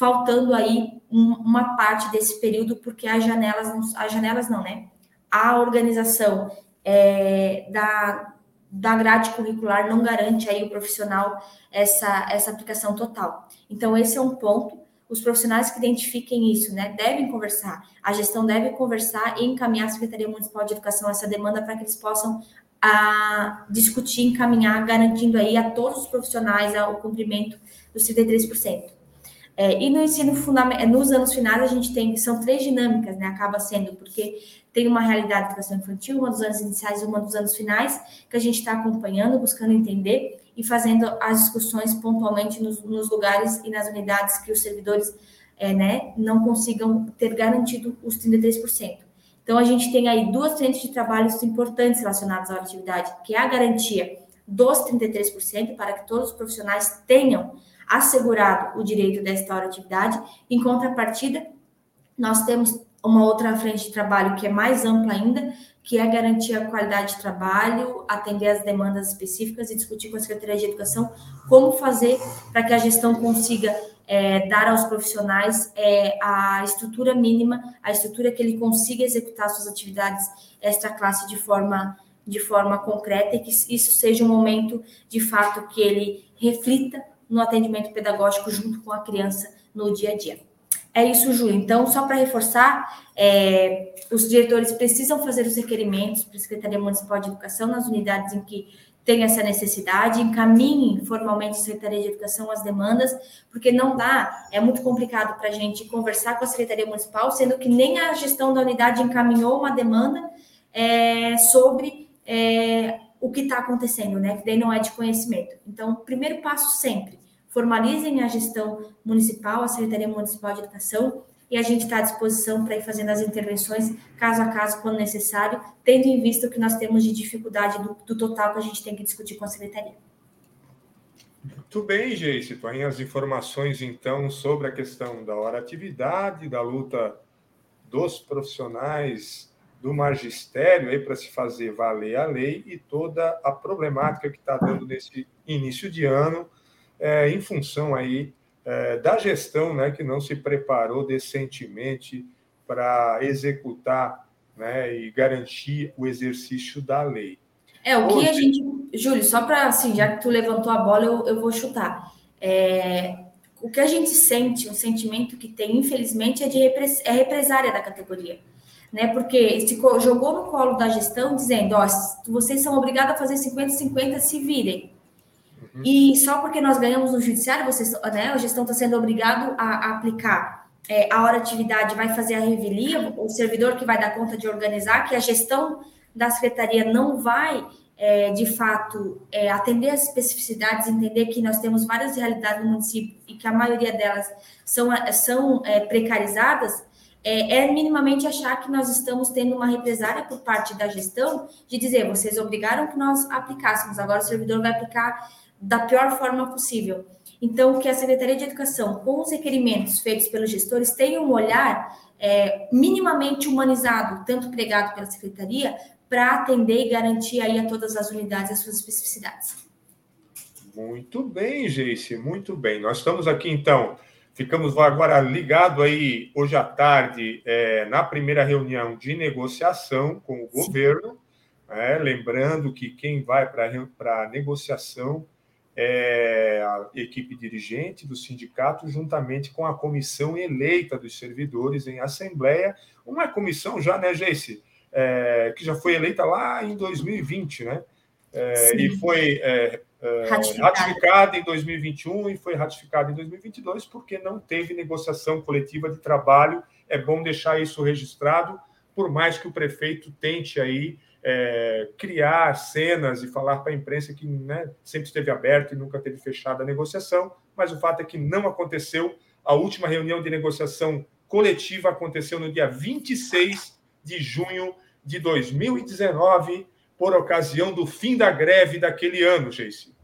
faltando aí um, uma parte desse período, porque as janelas, as janelas não, né? A organização é, da, da grade curricular não garante aí o profissional essa, essa aplicação total. Então, esse é um ponto. Os profissionais que identifiquem isso, né, devem conversar. A gestão deve conversar e encaminhar à Secretaria Municipal de Educação essa demanda para que eles possam a discutir, encaminhar, garantindo aí a todos os profissionais o cumprimento dos 33%. É, e no ensino fundamental, nos anos finais, a gente tem, são três dinâmicas, né? Acaba sendo, porque tem uma realidade de educação infantil, uma dos anos iniciais e uma dos anos finais, que a gente está acompanhando, buscando entender e fazendo as discussões pontualmente nos, nos lugares e nas unidades que os servidores é, né, não consigam ter garantido os 33%. Então, a gente tem aí duas frentes de trabalhos importantes relacionadas à atividade, que é a garantia dos 33%, para que todos os profissionais tenham assegurado o direito desta hora atividade. Em contrapartida, nós temos uma outra frente de trabalho que é mais ampla ainda, que é garantir a qualidade de trabalho, atender às demandas específicas e discutir com a Secretaria de Educação como fazer para que a gestão consiga é, dar aos profissionais é, a estrutura mínima, a estrutura que ele consiga executar suas atividades extra-classe de forma, de forma concreta e que isso seja um momento, de fato, que ele reflita no atendimento pedagógico junto com a criança no dia a dia. É isso, Júlio. Então, só para reforçar, é, os diretores precisam fazer os requerimentos para a Secretaria Municipal de Educação nas unidades em que tem essa necessidade, encaminhem formalmente a Secretaria de Educação as demandas, porque não dá, é muito complicado para a gente conversar com a Secretaria Municipal, sendo que nem a gestão da unidade encaminhou uma demanda é, sobre é, o que está acontecendo, né? Que daí não é de conhecimento. Então, primeiro passo sempre, formalizem a gestão municipal, a Secretaria Municipal de Educação, e a gente está à disposição para ir fazendo as intervenções, caso a caso, quando necessário, tendo em vista o que nós temos de dificuldade do, do total que a gente tem que discutir com a Secretaria. Muito bem, Geice. Tem as informações, então, sobre a questão da hora atividade, da luta dos profissionais do magistério aí para se fazer valer a lei e toda a problemática que está dando nesse início de ano é, em função aí é, da gestão, né, que não se preparou decentemente para executar, né, e garantir o exercício da lei. É, o que Hoje... a gente, Júlio, só para assim, já que tu levantou a bola, eu, eu vou chutar. É, o que a gente sente, o sentimento que tem, infelizmente, é de repres, é represária da categoria. Né? Porque se jogou no colo da gestão dizendo, ó, vocês são obrigados a fazer 50-50, se virem. Uhum. E só porque nós ganhamos no judiciário, vocês, né, a gestão está sendo obrigado a, a aplicar é, a hora atividade, vai fazer a revelia, o servidor que vai dar conta de organizar, que a gestão da secretaria não vai, é, de fato, é, atender as especificidades, entender que nós temos várias realidades no município e que a maioria delas são, são é, precarizadas, é, é, minimamente achar que nós estamos tendo uma represária por parte da gestão de dizer, vocês obrigaram que nós aplicássemos, agora o servidor vai aplicar da pior forma possível. Então, que a Secretaria de Educação, com os requerimentos feitos pelos gestores, tenha um olhar é, minimamente humanizado, tanto pregado pela Secretaria, para atender e garantir aí a todas as unidades as suas especificidades. Muito bem, Geice, muito bem. Nós estamos aqui, então, ficamos agora ligado aí hoje à tarde é, na primeira reunião de negociação com o Sim. governo, é, lembrando que quem vai para a negociação é, a equipe dirigente do sindicato, juntamente com a comissão eleita dos servidores em assembleia, uma comissão já, né, Geice, é, que já foi eleita lá em 2020, né? É, e foi ratificada em 2021 e foi ratificada em 2022 porque não teve negociação coletiva de trabalho. É bom deixar isso registrado, por mais que o prefeito tente aí é, criar cenas e falar para a imprensa que né, sempre esteve aberto e nunca teve fechada a negociação, mas o fato é que não aconteceu. A última reunião de negociação coletiva aconteceu no dia 26 de junho de 2019, por ocasião do fim da greve daquele ano, Geice.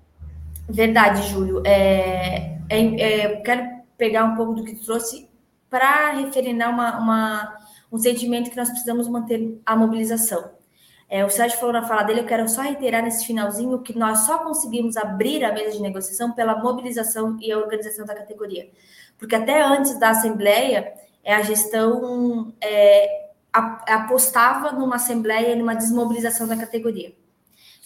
Verdade, Júlio. É, é, é, quero pegar um pouco do que tu trouxe para referir uma, uma, um sentimento que nós precisamos manter a mobilização. É, o Sérgio falou na fala dele, eu quero só reiterar nesse finalzinho que nós só conseguimos abrir a mesa de negociação pela mobilização e a organização da categoria. Porque até antes da Assembleia, é, a gestão é, apostava numa Assembleia e numa desmobilização da categoria.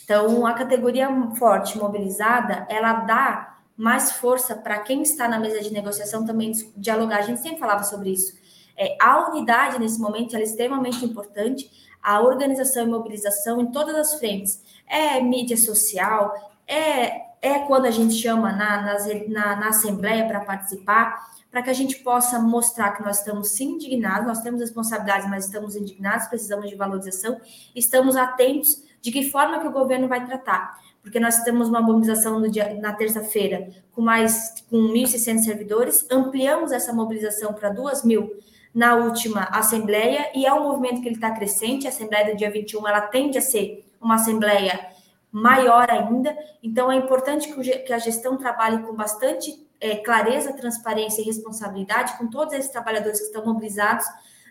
Então, a categoria forte, mobilizada, ela dá mais força para quem está na mesa de negociação também dialogar. A gente sempre falava sobre isso. É, a unidade, nesse momento, é extremamente importante a organização e mobilização em todas as frentes. É mídia social, é, é quando a gente chama na, na, na Assembleia para participar, para que a gente possa mostrar que nós estamos sim indignados, nós temos responsabilidades, mas estamos indignados, precisamos de valorização, estamos atentos de que forma que o governo vai tratar. Porque nós temos uma mobilização dia, na terça-feira com mais com 1.600 servidores, ampliamos essa mobilização para 2.000 mil na última Assembleia, e é um movimento que ele está crescente, a Assembleia do dia 21, ela tende a ser uma Assembleia maior ainda, então é importante que a gestão trabalhe com bastante é, clareza, transparência e responsabilidade com todos esses trabalhadores que estão mobilizados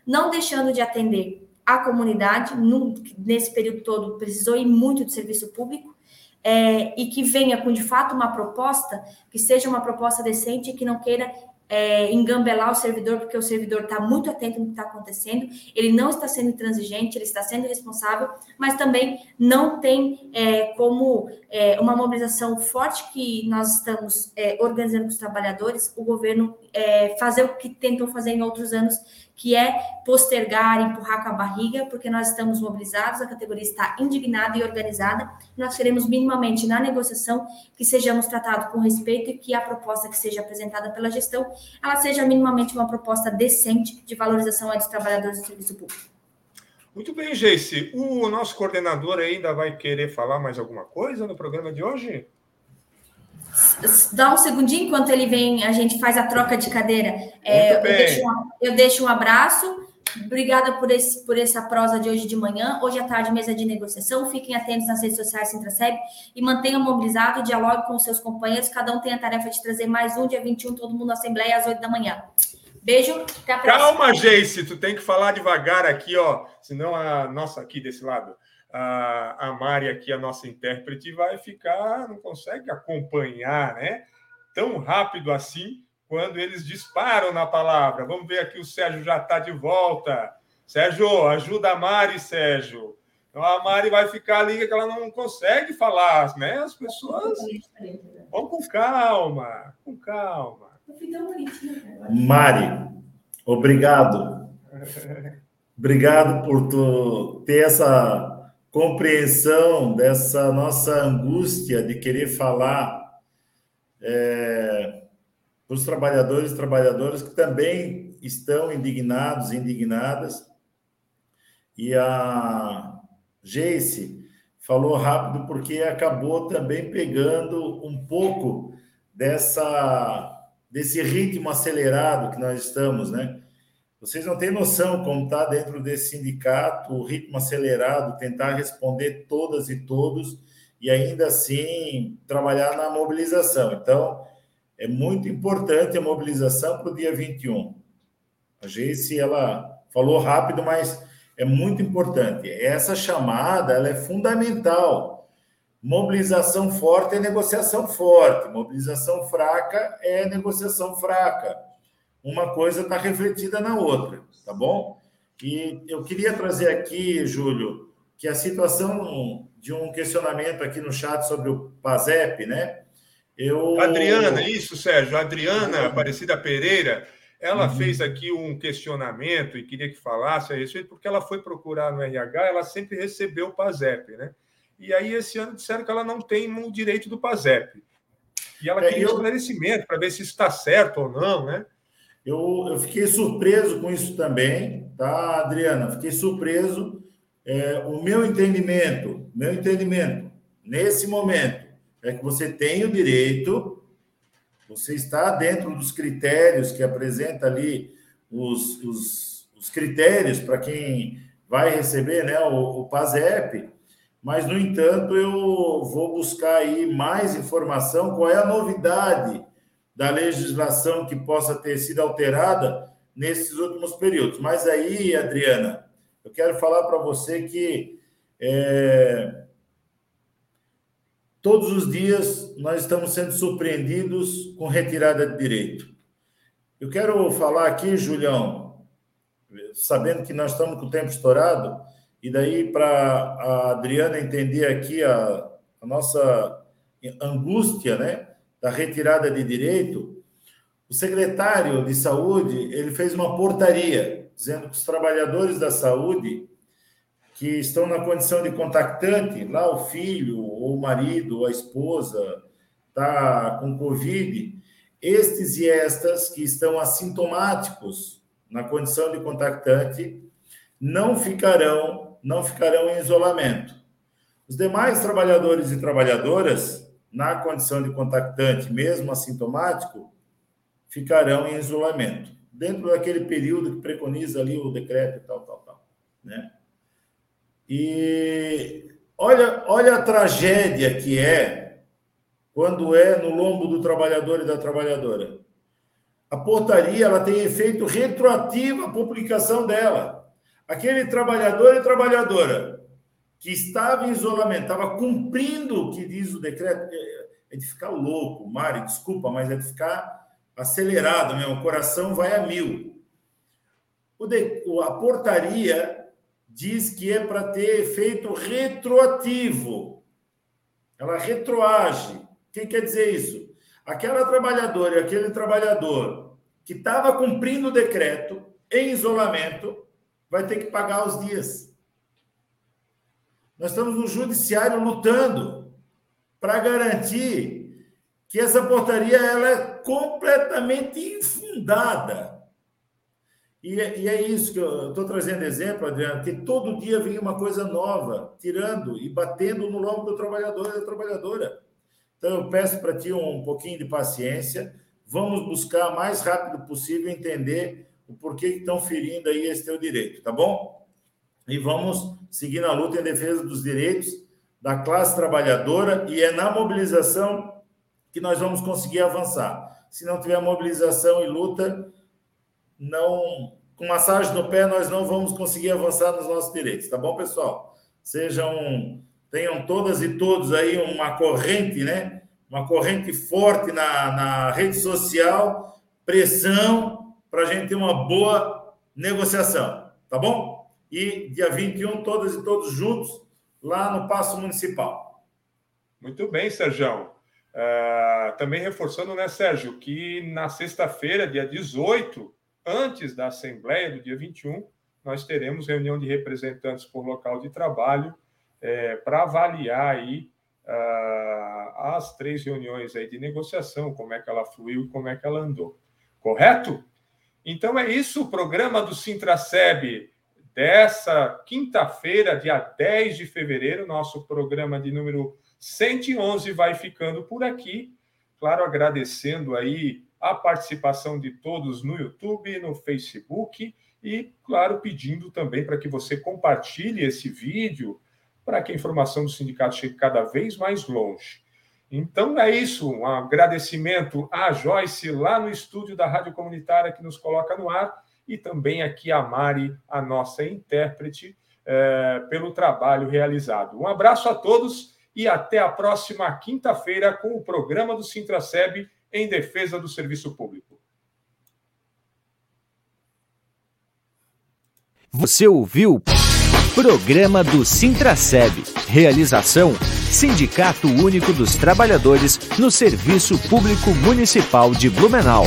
não deixando de atender a comunidade, nesse período todo precisou ir muito de serviço público, é, e que venha com de fato uma proposta que seja uma proposta decente e que não queira é, engambelar o servidor, porque o servidor está muito atento no que está acontecendo, ele não está sendo intransigente, ele está sendo responsável, mas também não tem é, como é, uma mobilização forte que nós estamos é, organizando com os trabalhadores, o governo é, fazer o que tentou fazer em outros anos, que é postergar, empurrar com a barriga, porque nós estamos mobilizados, a categoria está indignada e organizada, nós queremos minimamente na negociação que sejamos tratados com respeito e que a proposta que seja apresentada pela gestão, ela seja minimamente uma proposta decente de valorização dos trabalhadores do serviço público. Muito bem, Geice. O nosso coordenador ainda vai querer falar mais alguma coisa no programa de hoje? Dá um segundinho enquanto ele vem, a gente faz a troca de cadeira. É, eu, deixo um, eu, deixo um, abraço. Obrigada por, esse, por essa prosa de hoje de manhã. Hoje à tarde, mesa de negociação. Fiquem atentos nas redes sociais Sintraceb e mantenham mobilizado, dialogue com os seus companheiros. Cada um tem a tarefa de trazer mais um, dia 21, todo mundo na Assembleia às 8 da manhã. Beijo, até a próxima. Calma, Geice, tu tem que falar devagar aqui, ó. Senão a nossa aqui desse lado a, a Mari aqui, a nossa intérprete, vai ficar, não consegue acompanhar, né? Tão rápido assim quando eles disparam na palavra. Vamos ver aqui, o Sérgio já está de volta. Sérgio, ajuda a Mari, Sérgio. Então a Mari vai ficar ali que ela não consegue falar, né? As pessoas vão com calma, com calma. Mari, obrigado. Obrigado por tu ter essa compreensão dessa nossa angústia de querer falar é, para os trabalhadores e trabalhadoras que também estão indignados indignadas. E a Jace falou rápido porque acabou também pegando um pouco dessa desse ritmo acelerado que nós estamos, né? Vocês não têm noção como está dentro desse sindicato, o ritmo acelerado, tentar responder todas e todos e ainda assim trabalhar na mobilização. Então, é muito importante a mobilização para o dia 21. A Geice, ela falou rápido, mas é muito importante. Essa chamada ela é fundamental. Mobilização forte é negociação forte, mobilização fraca é negociação fraca uma coisa está refletida na outra, tá bom? E eu queria trazer aqui, Júlio, que a situação de um questionamento aqui no chat sobre o PASEP, né? Eu... Adriana, isso, Sérgio. Adriana Aparecida Pereira, ela uhum. fez aqui um questionamento e queria que falasse a respeito, porque ela foi procurar no RH, ela sempre recebeu o PASEP, né? E aí, esse ano, disseram que ela não tem o direito do PASEP. E ela é, queria eu... esclarecimento para ver se isso está certo ou não, né? Eu, eu fiquei surpreso com isso também, tá, Adriana? Fiquei surpreso. É, o meu entendimento, meu entendimento, nesse momento, é que você tem o direito, você está dentro dos critérios que apresenta ali os, os, os critérios para quem vai receber né, o, o PASEP, mas, no entanto, eu vou buscar aí mais informação, qual é a novidade da legislação que possa ter sido alterada nesses últimos períodos. Mas aí, Adriana, eu quero falar para você que é, todos os dias nós estamos sendo surpreendidos com retirada de direito. Eu quero falar aqui, Julião, sabendo que nós estamos com o tempo estourado, e daí para a Adriana entender aqui a, a nossa angústia, né? Da retirada de direito, o secretário de saúde ele fez uma portaria dizendo que os trabalhadores da saúde que estão na condição de contactante, lá o filho, ou o marido, ou a esposa está com Covid, estes e estas que estão assintomáticos na condição de contactante não ficarão, não ficarão em isolamento. Os demais trabalhadores e trabalhadoras na condição de contactante, mesmo assintomático, ficarão em isolamento, dentro daquele período que preconiza ali o decreto e tal, tal, tal. Né? E olha, olha a tragédia que é quando é no lombo do trabalhador e da trabalhadora. a portaria ela tem efeito retroativo à publicação dela. Aquele trabalhador e trabalhadora que estava em isolamento, estava cumprindo o que diz o decreto, é, é de ficar louco, Mari, desculpa, mas é de ficar acelerado mesmo, o coração vai a mil. O de, a portaria diz que é para ter efeito retroativo. Ela retroage. O que quer dizer isso? Aquela trabalhadora e aquele trabalhador que estava cumprindo o decreto em isolamento vai ter que pagar os dias. Nós estamos no judiciário lutando para garantir que essa portaria ela é completamente infundada. E é, e é isso que eu estou trazendo exemplo, Adriano, que todo dia vem uma coisa nova, tirando e batendo no lombo do trabalhador e da trabalhadora. Então, eu peço para ti um pouquinho de paciência, vamos buscar o mais rápido possível entender o porquê que estão ferindo aí esse teu direito, tá bom? E vamos seguir na luta em defesa dos direitos da classe trabalhadora e é na mobilização que nós vamos conseguir avançar. Se não tiver mobilização e luta, não com massagem no pé nós não vamos conseguir avançar nos nossos direitos, tá bom, pessoal? Sejam tenham todas e todos aí uma corrente, né? Uma corrente forte na, na rede social, pressão para a gente ter uma boa negociação, tá bom? E dia 21, todas e todos juntos, lá no Passo Municipal. Muito bem, Sérgio. Uh, também reforçando, né, Sérgio, que na sexta-feira, dia 18, antes da Assembleia do dia 21, nós teremos reunião de representantes por local de trabalho é, para avaliar aí uh, as três reuniões aí de negociação, como é que ela fluiu e como é que ela andou. Correto? Então é isso, o programa do Sintraceb dessa quinta-feira, dia 10 de fevereiro, nosso programa de número 111 vai ficando por aqui. Claro, agradecendo aí a participação de todos no YouTube, no Facebook e, claro, pedindo também para que você compartilhe esse vídeo para que a informação do sindicato chegue cada vez mais longe. Então é isso, um agradecimento à Joyce lá no estúdio da Rádio Comunitária que nos coloca no ar e também aqui a Mari, a nossa intérprete, é, pelo trabalho realizado. Um abraço a todos e até a próxima quinta-feira com o programa do Sintraceb em defesa do serviço público. Você ouviu Programa do Sintraceb. Realização Sindicato Único dos Trabalhadores no Serviço Público Municipal de Blumenau.